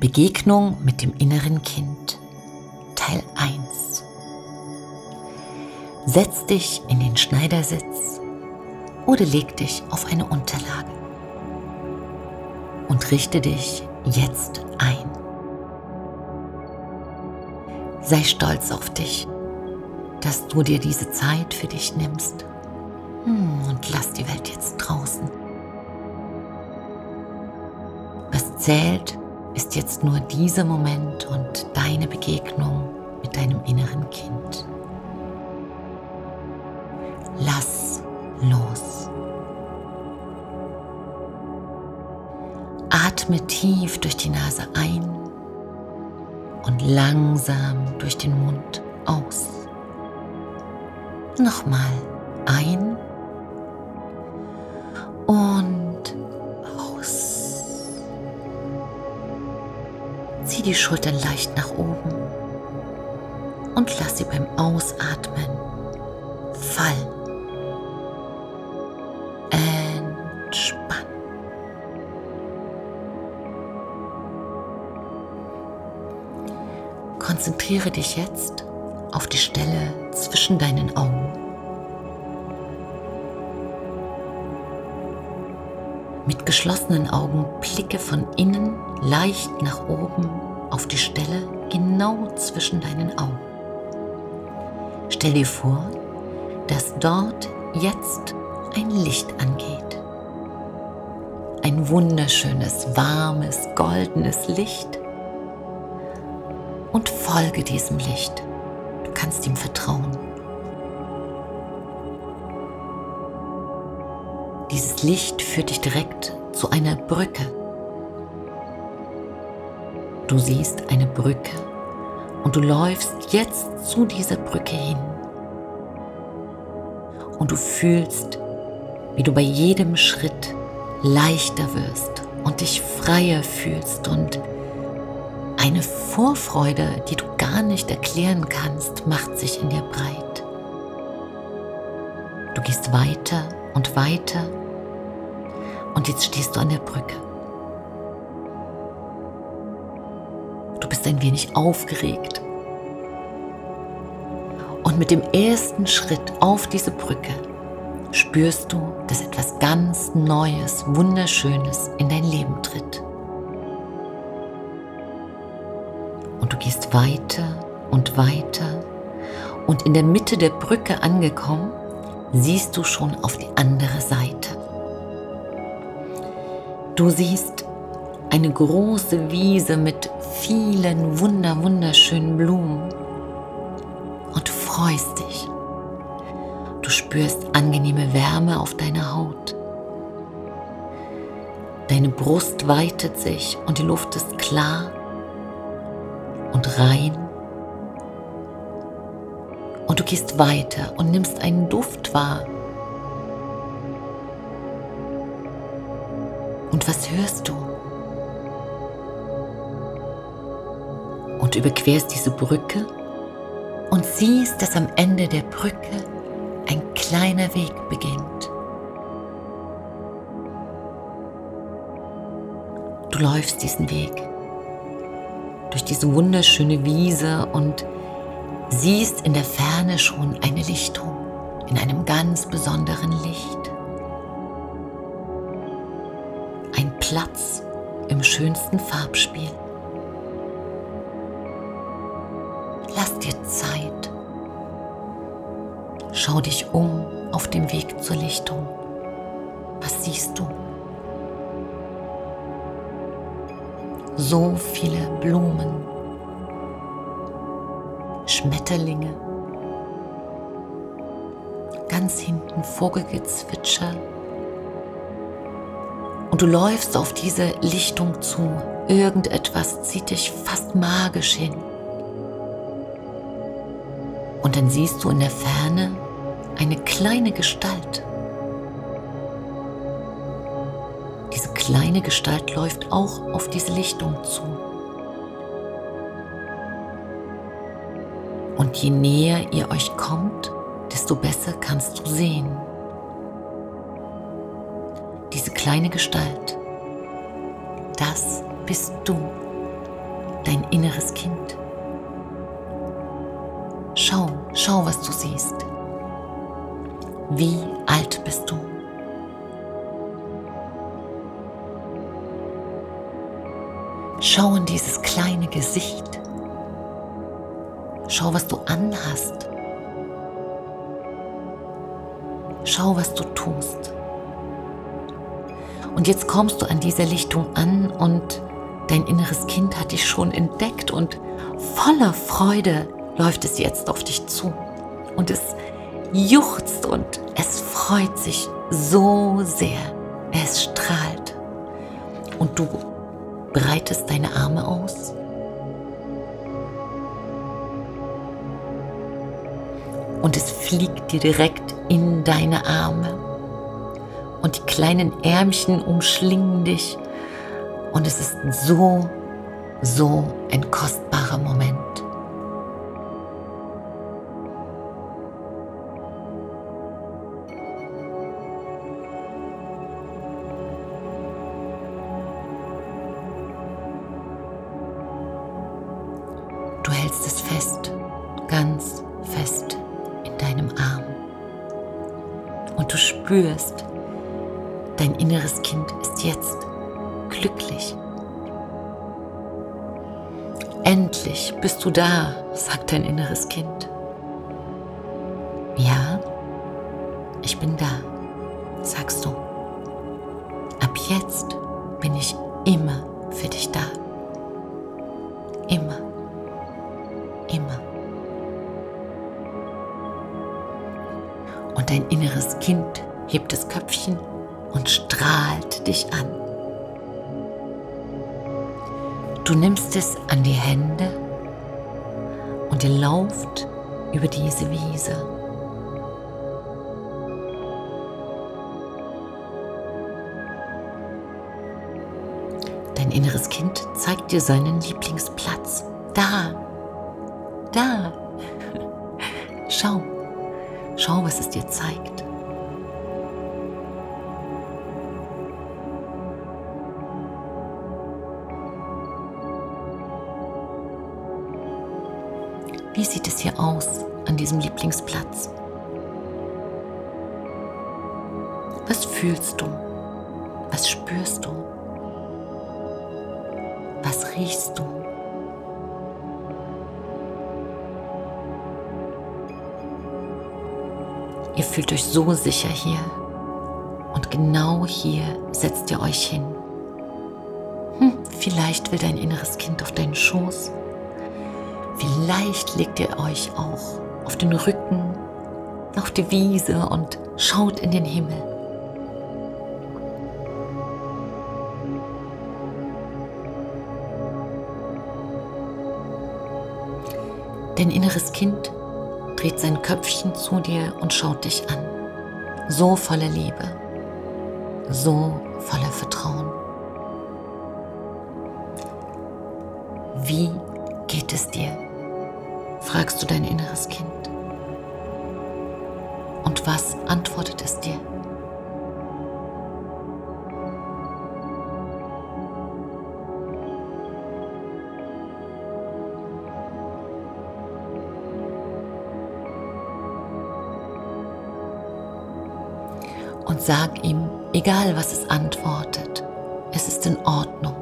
Begegnung mit dem inneren Kind. Teil 1 Setz dich in den Schneidersitz oder leg dich auf eine Unterlage und richte dich jetzt ein. Sei stolz auf dich, dass du dir diese Zeit für dich nimmst und lass die Welt jetzt draußen. Was zählt, ist jetzt nur dieser Moment und deine Begegnung mit deinem inneren Kind. Lass los. Atme tief durch die Nase ein und langsam durch den Mund aus. Nochmal ein und aus. Zieh die Schultern leicht nach oben und lass sie beim Ausatmen fallen. Konzentriere dich jetzt auf die Stelle zwischen deinen Augen. Mit geschlossenen Augen blicke von innen leicht nach oben auf die Stelle genau zwischen deinen Augen. Stell dir vor, dass dort jetzt ein Licht angeht. Ein wunderschönes, warmes, goldenes Licht und folge diesem Licht. Du kannst ihm vertrauen. Dieses Licht führt dich direkt zu einer Brücke. Du siehst eine Brücke und du läufst jetzt zu dieser Brücke hin. Und du fühlst, wie du bei jedem Schritt leichter wirst und dich freier fühlst und eine Vorfreude, die du gar nicht erklären kannst, macht sich in dir breit. Du gehst weiter und weiter und jetzt stehst du an der Brücke. Du bist ein wenig aufgeregt. Und mit dem ersten Schritt auf diese Brücke spürst du, dass etwas ganz Neues, Wunderschönes in dein Leben tritt. Und du gehst weiter und weiter. Und in der Mitte der Brücke angekommen, siehst du schon auf die andere Seite. Du siehst eine große Wiese mit vielen wunder wunderschönen Blumen und freust dich. Du spürst angenehme Wärme auf deiner Haut. Deine Brust weitet sich und die Luft ist klar und rein. Du gehst weiter und nimmst einen Duft wahr. Und was hörst du? Und überquerst diese Brücke und siehst, dass am Ende der Brücke ein kleiner Weg beginnt. Du läufst diesen Weg durch diese wunderschöne Wiese und siehst in der Ferne schon eine Lichtung in einem ganz besonderen Licht. Ein Platz im schönsten Farbspiel. Lass dir Zeit. Schau dich um auf dem Weg zur Lichtung. Was siehst du? so viele Blumen, Schmetterlinge, ganz hinten Vogelgezwitscher. Und du läufst auf diese Lichtung zu. Irgendetwas zieht dich fast magisch hin. Und dann siehst du in der Ferne eine kleine Gestalt. kleine Gestalt läuft auch auf diese Lichtung zu. Und je näher ihr euch kommt, desto besser kannst du sehen. kleine Gestalt. Das bist du, dein inneres Kind. Schau, schau, was du siehst. Wie alt bist du? Schau in dieses kleine Gesicht. Schau, was du anhast. Schau, was du tust. Und jetzt kommst du an dieser Lichtung an und dein inneres Kind hat dich schon entdeckt und voller Freude läuft es jetzt auf dich zu. Und es juchzt und es freut sich so sehr. Es strahlt. Und du breitest deine Arme aus. Und es fliegt dir direkt in deine Arme. Und die kleinen Ärmchen umschlingen dich. Und es ist so, so ein kostbarer Moment. Du hältst es fest, ganz fest du spürst, dein inneres Kind ist jetzt glücklich. Endlich bist du da, sagt dein inneres Kind. Ja, ich bin da, sagst du. Ab jetzt bin ich immer für dich da. Immer immer. Und dein inneres Kind hebt das Köpfchen und strahlt dich an. Du nimmst es an die Hände und ihr lauft über diese Wiese. Dein inneres Kind zeigt dir seinen Lieblingsplatz. Da, da. Schau, schau, was es dir zeigt. Wie sieht es hier aus an diesem Lieblingsplatz? Was fühlst du? Was spürst du? Was riechst du? Fühlt euch so sicher hier. Und genau hier setzt ihr euch hin. Hm, vielleicht will dein inneres Kind auf deinen Schoß. Vielleicht legt ihr euch auch auf den Rücken, auf die Wiese und schaut in den Himmel. Dein inneres Kind dreht sein Köpfchen zu dir und schaut dich an. So voller Liebe, so voller Vertrauen. Wie geht es dir? fragst du dein inneres Kind. Und was antwortet es dir? Und sag ihm, egal was es antwortet, es ist in Ordnung.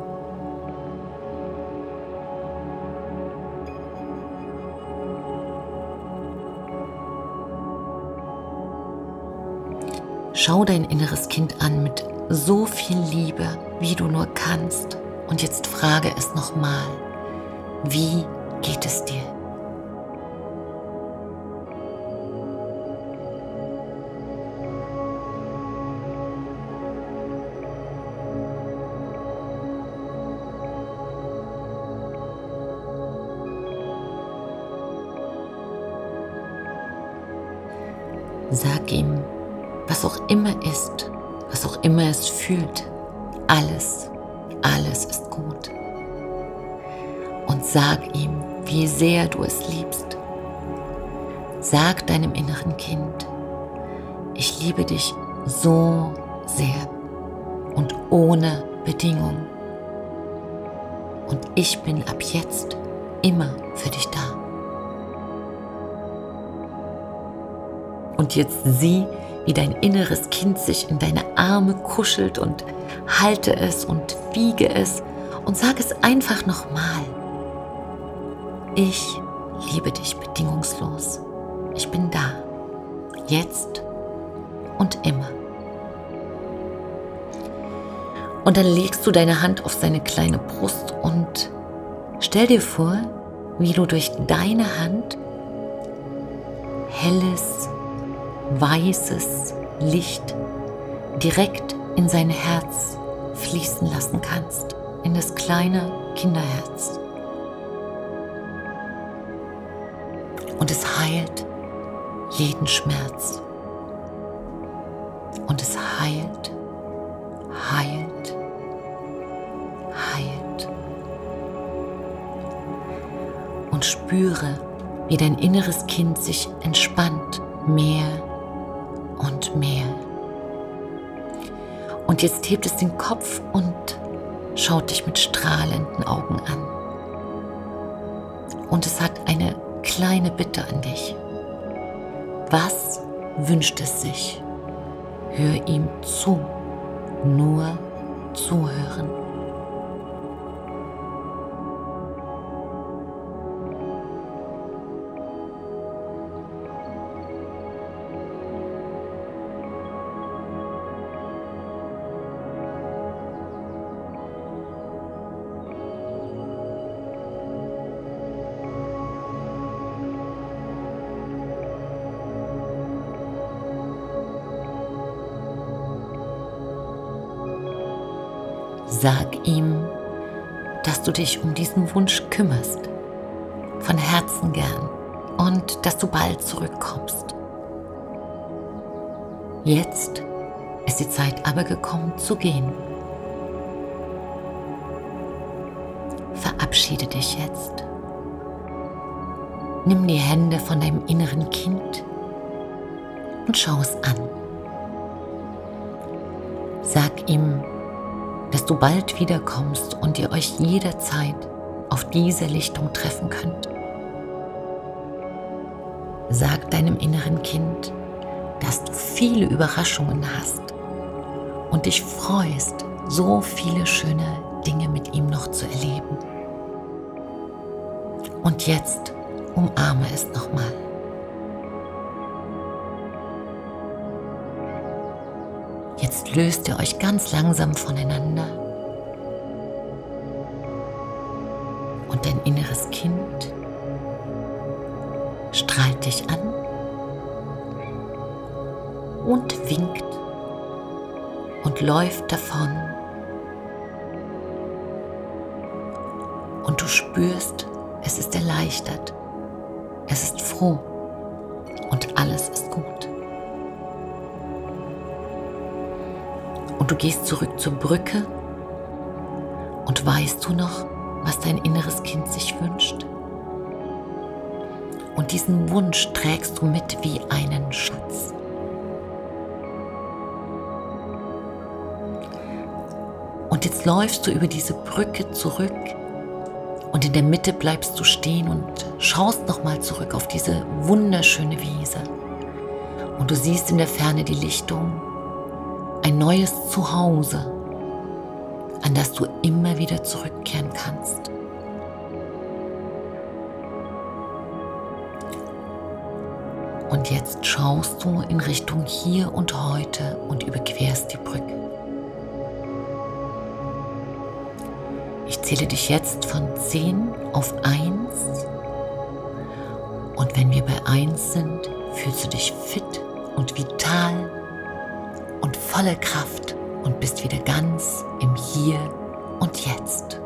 Schau dein inneres Kind an mit so viel Liebe, wie du nur kannst. Und jetzt frage es nochmal, wie geht es dir? Sag ihm, was auch immer ist, was auch immer es fühlt, alles, alles ist gut. Und sag ihm, wie sehr du es liebst. Sag deinem inneren Kind, ich liebe dich so sehr. und ohne Bedingung. Und ich bin ab jetzt immer für dich da. Und jetzt sieh, wie dein inneres Kind sich in deine Arme kuschelt und halte es und wiege es und sag es einfach nochmal. Ich liebe dich bedingungslos. Ich bin da. Jetzt und immer. Und dann legst du deine Hand auf seine kleine Brust und stell dir vor, wie du durch deine Hand helles, weißes Licht direkt in sein Herz fließen lassen kannst, in das kleine Kinderherz. Und es heilt jeden Schmerz. Und es heilt, heilt, heilt. Und spüre, wie dein inneres Kind sich entspannt, mehr und mehr. Und jetzt hebt es den Kopf und schaut dich mit strahlenden Augen an. Und es hat eine kleine Bitte an dich. Was wünscht es sich? Hör ihm zu, nur zuhören. Sag ihm, dass du dich um diesen Wunsch kümmerst, von Herzen gern, und dass du bald zurückkommst. Jetzt ist die Zeit aber gekommen zu gehen. Verabschiede dich jetzt. Nimm die Hände von deinem inneren Kind und schau es an. Sag ihm, dass du bald wiederkommst und ihr euch jederzeit auf diese Lichtung treffen könnt. Sag deinem inneren Kind, dass du viele Überraschungen hast und dich freust, so viele schöne Dinge mit ihm noch zu erleben. Und jetzt umarme es nochmal. Jetzt löst ihr euch ganz langsam voneinander. Und dein inneres Kind strahlt dich an und winkt und läuft davon. Und du spürst, es ist erleichtert, es ist froh und alles ist gut. Und du gehst zurück zur Brücke und weißt du noch, was dein inneres Kind sich wünscht? Und diesen Wunsch trägst du mit wie einen Schatz. Und jetzt läufst du über diese Brücke zurück und in der Mitte bleibst du stehen und schaust nochmal zurück auf diese wunderschöne Wiese. Und du siehst in der Ferne die Lichtung ein neues Zuhause, an das du immer wieder zurückkehren kannst. Und jetzt schaust du in Richtung hier und heute und überquerst die Brücke. Ich zähle dich jetzt von 10 auf 1. Und wenn wir bei 1 sind, fühlst du dich fit und vital volle Kraft und bist wieder ganz im Hier und Jetzt.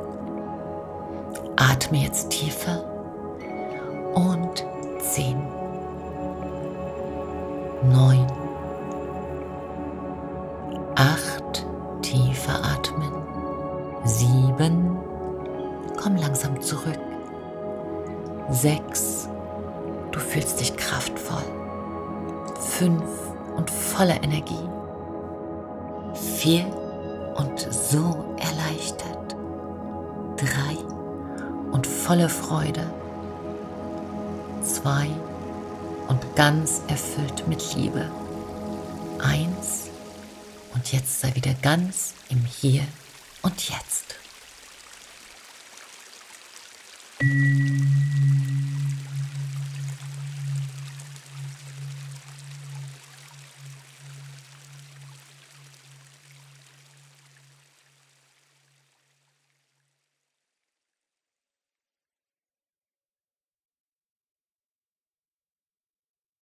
Atme jetzt tiefer und 10, 9, erfüllt mit Liebe. Eins und jetzt sei wieder ganz im Hier und Jetzt.